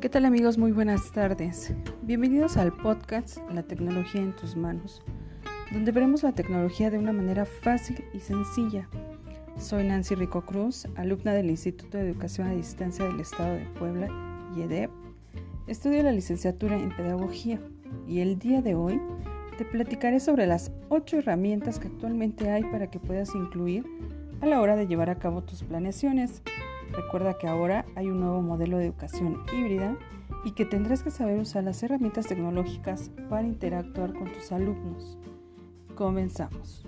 ¿Qué tal amigos? Muy buenas tardes. Bienvenidos al podcast La tecnología en tus manos, donde veremos la tecnología de una manera fácil y sencilla. Soy Nancy Rico Cruz, alumna del Instituto de Educación a Distancia del Estado de Puebla, IEDEP. Estudio la licenciatura en Pedagogía y el día de hoy te platicaré sobre las ocho herramientas que actualmente hay para que puedas incluir a la hora de llevar a cabo tus planeaciones Recuerda que ahora hay un nuevo modelo de educación híbrida y que tendrás que saber usar las herramientas tecnológicas para interactuar con tus alumnos. Comenzamos.